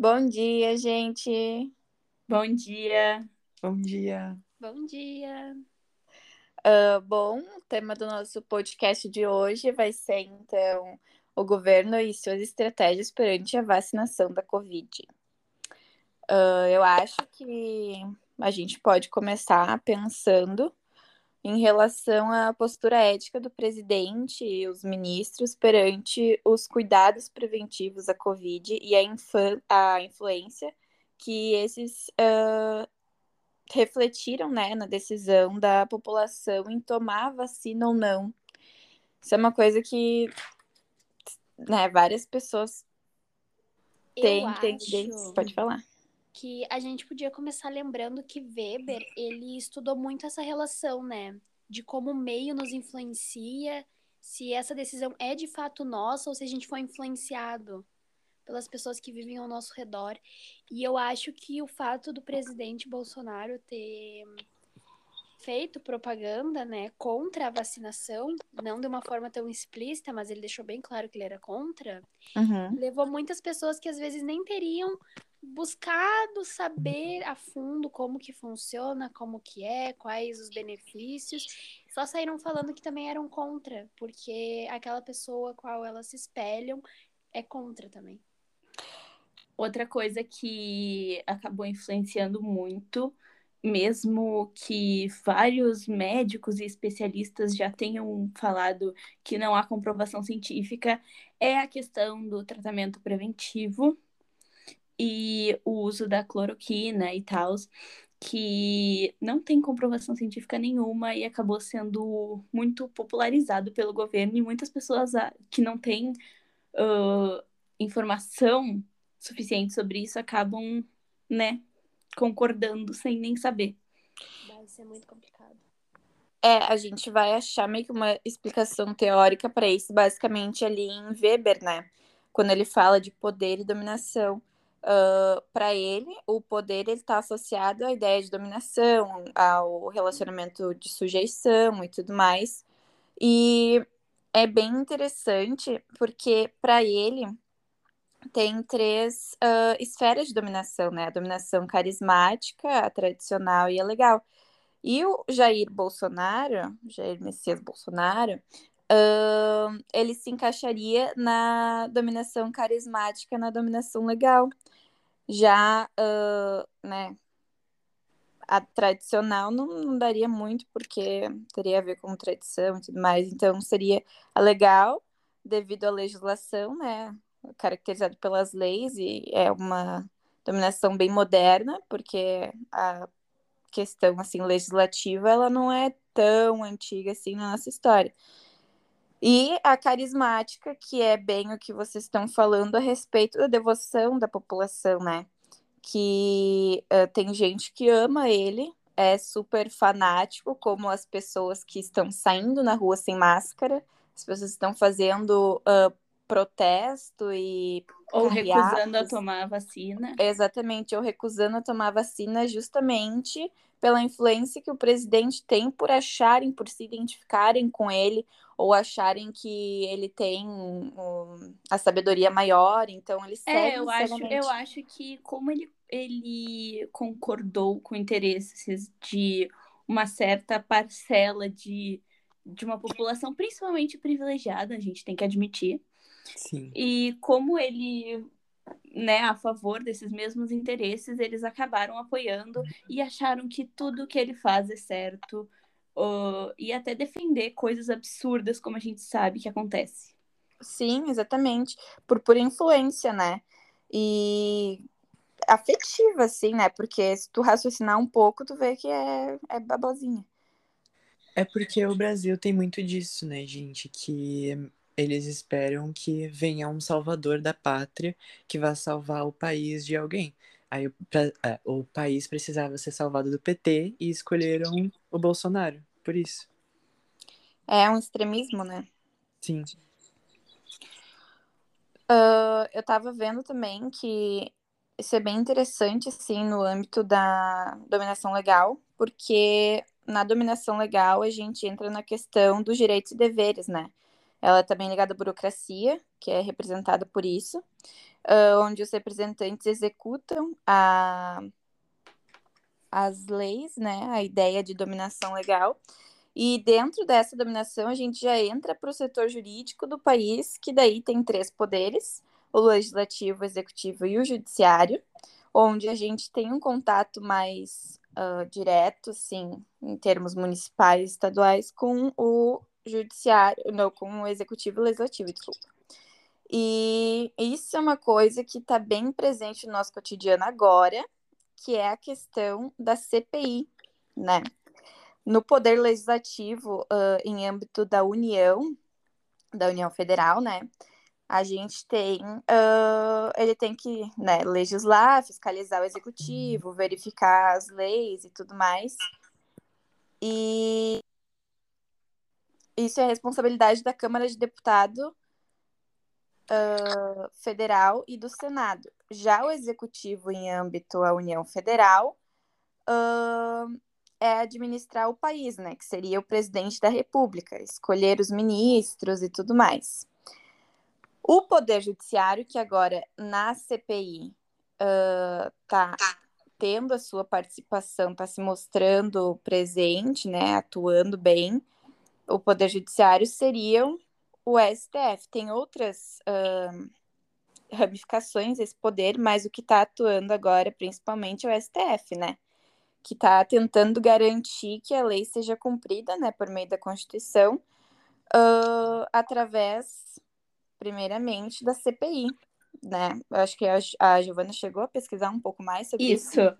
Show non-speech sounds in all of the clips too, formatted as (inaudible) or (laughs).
Bom dia, gente. Bom dia. Bom dia. Bom dia. Uh, bom, o tema do nosso podcast de hoje vai ser, então, o governo e suas estratégias perante a vacinação da Covid. Uh, eu acho que a gente pode começar pensando em relação à postura ética do presidente e os ministros perante os cuidados preventivos à Covid e a, a influência que esses uh, refletiram né, na decisão da população em tomar vacina ou não. Isso é uma coisa que né, várias pessoas têm acho... Pode falar. Que a gente podia começar lembrando que Weber ele estudou muito essa relação, né? De como o meio nos influencia, se essa decisão é de fato nossa ou se a gente foi influenciado pelas pessoas que vivem ao nosso redor. E eu acho que o fato do presidente Bolsonaro ter feito propaganda, né, contra a vacinação, não de uma forma tão explícita, mas ele deixou bem claro que ele era contra, uhum. levou muitas pessoas que às vezes nem teriam buscado saber a fundo como que funciona, como que é, quais os benefícios, só saíram falando que também eram contra, porque aquela pessoa qual elas se espelham é contra também. Outra coisa que acabou influenciando muito, mesmo que vários médicos e especialistas já tenham falado que não há comprovação científica, é a questão do tratamento preventivo e o uso da cloroquina e tal, que não tem comprovação científica nenhuma e acabou sendo muito popularizado pelo governo e muitas pessoas ah, que não têm uh, informação suficiente sobre isso acabam, né, concordando sem nem saber. Vai ser muito complicado. É, a gente vai achar meio que uma explicação teórica para isso, basicamente ali em Weber, né? Quando ele fala de poder e dominação. Uh, para ele, o poder está associado à ideia de dominação, ao relacionamento de sujeição e tudo mais. E é bem interessante porque, para ele, tem três uh, esferas de dominação, né? A dominação carismática, a tradicional e a legal. E o Jair Bolsonaro, Jair Messias Bolsonaro, uh, ele se encaixaria na dominação carismática, na dominação legal. Já, uh, né, a tradicional não, não, daria muito, porque teria a ver com tradição e tudo mais. Então, seria a legal, devido à legislação, né? caracterizado pelas leis e é uma dominação bem moderna, porque a questão assim legislativa ela não é tão antiga assim na nossa história. E a carismática, que é bem o que vocês estão falando a respeito da devoção da população, né? Que uh, tem gente que ama ele, é super fanático, como as pessoas que estão saindo na rua sem máscara, as pessoas estão fazendo uh, protesto e. Ou recusando a tomar a vacina. Exatamente, ou recusando a tomar a vacina justamente pela influência que o presidente tem por acharem, por se identificarem com ele, ou acharem que ele tem um, a sabedoria maior, então eles É, eu acho, eu acho que como ele, ele concordou com interesses de uma certa parcela de, de uma população, principalmente privilegiada, a gente tem que admitir, Sim. E como ele né, a favor desses mesmos interesses, eles acabaram apoiando e acharam que tudo que ele faz é certo uh, e até defender coisas absurdas como a gente sabe que acontece. Sim, exatamente, por pura influência, né? E afetiva, assim, né? Porque se tu raciocinar um pouco, tu vê que é, é babozinha. É porque o Brasil tem muito disso, né, gente? Que eles esperam que venha um salvador da pátria que vá salvar o país de alguém. Aí pra, é, o país precisava ser salvado do PT e escolheram o Bolsonaro, por isso. É um extremismo, né? Sim. Uh, eu tava vendo também que isso é bem interessante, assim, no âmbito da dominação legal, porque na dominação legal a gente entra na questão dos direitos e deveres, né? Ela é também ligada à burocracia, que é representada por isso, uh, onde os representantes executam a, as leis, né, a ideia de dominação legal. E dentro dessa dominação, a gente já entra para o setor jurídico do país, que daí tem três poderes: o legislativo, o executivo e o judiciário, onde a gente tem um contato mais uh, direto, sim, em termos municipais e estaduais, com o judiciário, não, com o executivo e legislativo, desculpa. E isso é uma coisa que está bem presente no nosso cotidiano agora, que é a questão da CPI, né? No poder legislativo, uh, em âmbito da União, da União Federal, né? A gente tem, uh, ele tem que né, legislar, fiscalizar o executivo, verificar as leis e tudo mais. E isso é responsabilidade da Câmara de Deputado uh, Federal e do Senado. Já o executivo em âmbito à União Federal uh, é administrar o país, né? Que seria o presidente da República, escolher os ministros e tudo mais. O Poder Judiciário, que agora na CPI está uh, tendo a sua participação, está se mostrando presente, né? Atuando bem. O Poder Judiciário seriam o STF. Tem outras uh, ramificações esse poder, mas o que está atuando agora, principalmente, é o STF, né? Que está tentando garantir que a lei seja cumprida, né, por meio da Constituição, uh, através, primeiramente, da CPI, né? Eu acho que a, a Giovana chegou a pesquisar um pouco mais sobre isso. Isso.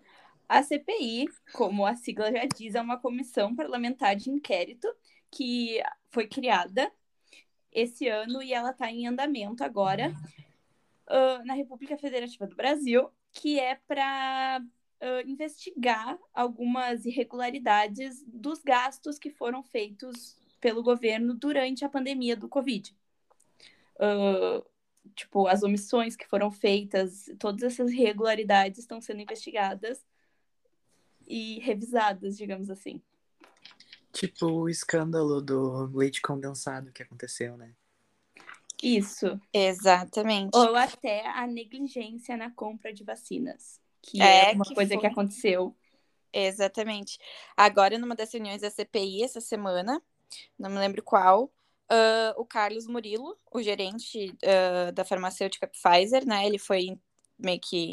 A CPI, como a sigla já diz, é uma comissão parlamentar de inquérito que foi criada esse ano e ela está em andamento agora uh, na República Federativa do Brasil, que é para uh, investigar algumas irregularidades dos gastos que foram feitos pelo governo durante a pandemia do Covid. Uh, tipo, as omissões que foram feitas, todas essas irregularidades estão sendo investigadas e revisadas, digamos assim. Tipo o escândalo do leite condensado que aconteceu, né? Isso. Exatamente. Ou até a negligência na compra de vacinas, que é, é uma que coisa foi... que aconteceu. Exatamente. Agora, numa das reuniões da CPI essa semana, não me lembro qual, uh, o Carlos Murilo, o gerente uh, da farmacêutica Pfizer, né? Ele foi meio que.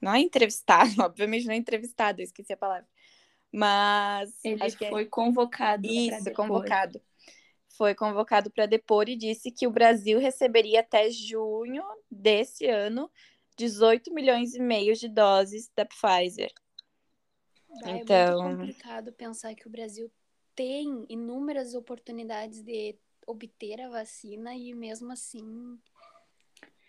Não é entrevistado, (laughs) obviamente não é entrevistado, eu esqueci a palavra. Mas. Ele é foi é... convocado. Isso, convocado foi convocado para depor e disse que o Brasil receberia até junho desse ano 18 milhões e meio de doses da Pfizer. Então... É muito complicado pensar que o Brasil tem inúmeras oportunidades de obter a vacina e mesmo assim.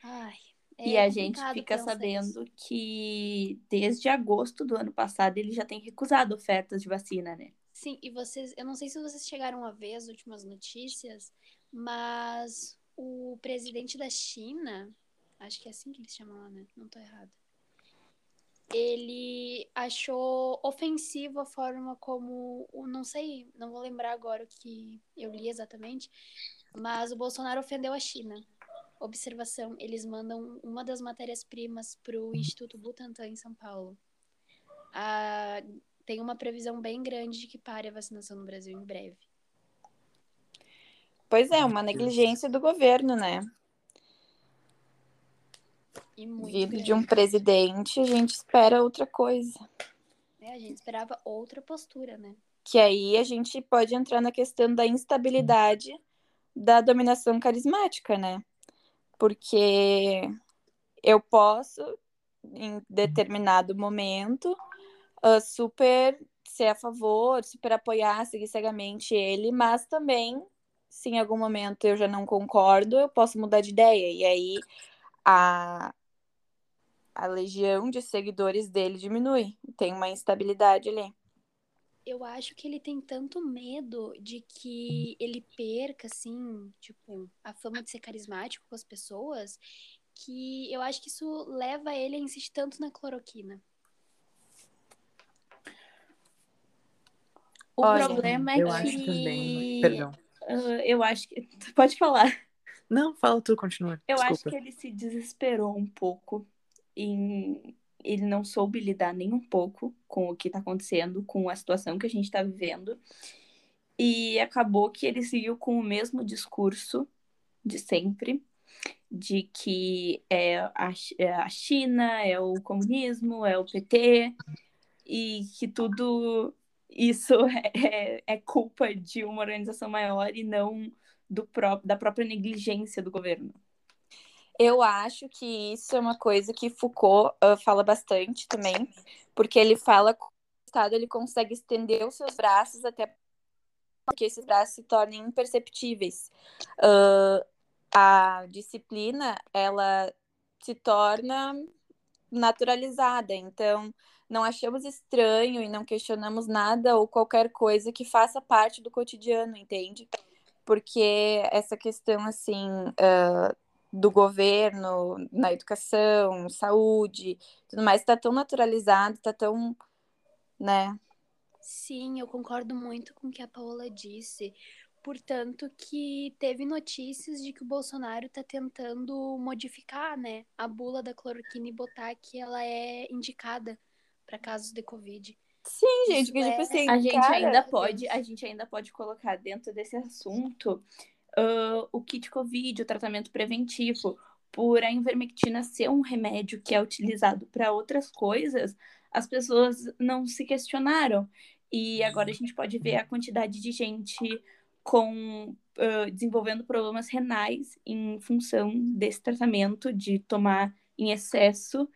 Ai, é e a gente fica sabendo isso. que desde agosto do ano passado ele já tem recusado ofertas de vacina, né? Sim, e vocês, eu não sei se vocês chegaram a ver as últimas notícias, mas o presidente da China, acho que é assim que eles chamam lá, né? Não tô errado. Ele achou ofensivo a forma como, não sei, não vou lembrar agora o que eu li exatamente, mas o Bolsonaro ofendeu a China. Observação, eles mandam uma das matérias-primas para o Instituto Butantan em São Paulo. A tem uma previsão bem grande de que pare a vacinação no Brasil em breve. Pois é, uma negligência do governo, né? Vindo de um presidente, a gente espera outra coisa. É, a gente esperava outra postura, né? Que aí a gente pode entrar na questão da instabilidade da dominação carismática, né? Porque eu posso, em determinado momento, uh, super ser a favor, super apoiar, seguir cegamente ele, mas também, se em algum momento eu já não concordo, eu posso mudar de ideia. E aí a, a legião de seguidores dele diminui. Tem uma instabilidade ali. Eu acho que ele tem tanto medo de que ele perca, assim, tipo, a fama de ser carismático com as pessoas, que eu acho que isso leva ele a insistir tanto na cloroquina. O Olha, problema é que. Acho também. Perdão. Uh, eu acho que. (laughs) Pode falar. Não, fala tu, continua. Eu Desculpa. acho que ele se desesperou um pouco em. Ele não soube lidar nem um pouco com o que tá acontecendo, com a situação que a gente tá vivendo. E acabou que ele seguiu com o mesmo discurso de sempre, de que é a, é a China, é o comunismo, é o PT, e que tudo isso (laughs) é, é culpa de uma organização maior e não do pró da própria negligência do governo. Eu acho que isso é uma coisa que Foucault uh, fala bastante também, porque ele fala que o Estado ele consegue estender os seus braços até que esses braços se tornem imperceptíveis. Uh, a disciplina, ela se torna naturalizada, então não achamos estranho e não questionamos nada ou qualquer coisa que faça parte do cotidiano, entende? Porque essa questão, assim, uh, do governo, na educação, saúde, tudo mais, está tão naturalizado, está tão, né? Sim, eu concordo muito com o que a Paola disse. Portanto, que teve notícias de que o Bolsonaro está tentando modificar, né, a bula da cloroquina e botar que ela é indicada para casos de Covid. Sim, gente, Isso que tipo é- assim, A gente ainda pode, a gente ainda pode colocar dentro desse assunto ah, o kit Covid, o tratamento preventivo. Por a ivermectina ser um remédio que é utilizado para outras coisas, as pessoas não se questionaram. E agora a gente pode ver a quantidade de gente com ah, desenvolvendo problemas renais em função desse tratamento de tomar em excesso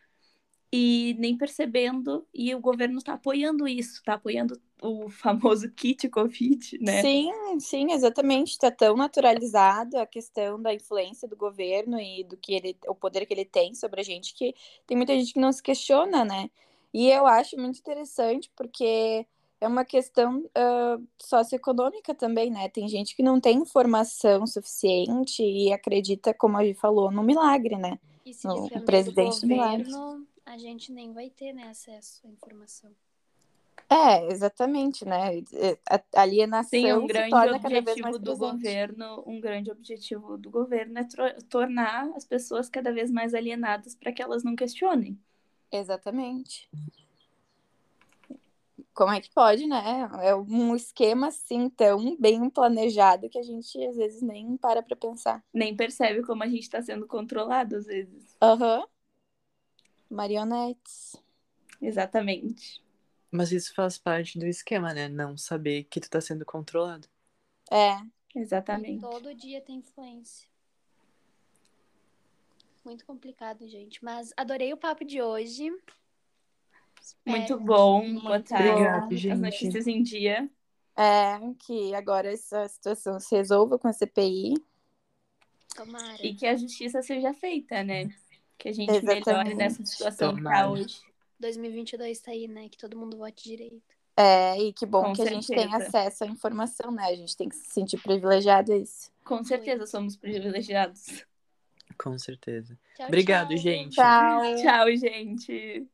e nem percebendo, e o governo está apoiando isso, está apoiando o famoso (laughs) kit Covid, né? Sim, sim, exatamente. Está tão naturalizado a questão da influência do governo e do que ele, o poder que ele tem sobre a gente, que tem muita gente que não se questiona, né? E eu acho muito interessante porque é uma questão ah, socioeconômica também, né? Tem gente que não tem informação suficiente e acredita, como a gente falou, no milagre, né? E se O depender presidente do Milagre. A gente nem vai ter né, acesso à informação. É, exatamente, né? A alienação Sim, um se grande torna cada vez mais objetivo do presente. governo, um grande objetivo do governo é tornar as pessoas cada vez mais alienadas para que elas não questionem. Exatamente. Como é que pode, né? É um esquema assim tão bem planejado que a gente às vezes nem para pra pensar. Nem percebe como a gente está sendo controlado às vezes. Aham. Marionetes. Exatamente. Mas isso faz parte do esquema, né? Não saber que tu tá sendo controlado. É. E Exatamente. todo dia tem influência. Muito complicado, gente. Mas adorei o papo de hoje. Muito Espero bom que- botar Obrigada, as gente. notícias em dia. É, que agora essa situação se resolva com a CPI. Tomara. E que a justiça seja feita, né? Que a gente Exatamente. melhore nessa situação que tá Tomara. hoje. 2022 tá aí, né? Que todo mundo vote direito. É, e que bom Com que a gente tem certeza. acesso à informação, né? A gente tem que se sentir privilegiado a isso. Com certeza somos privilegiados. Com certeza. Tchau, Obrigado, tchau. gente. Tchau. Tchau, gente.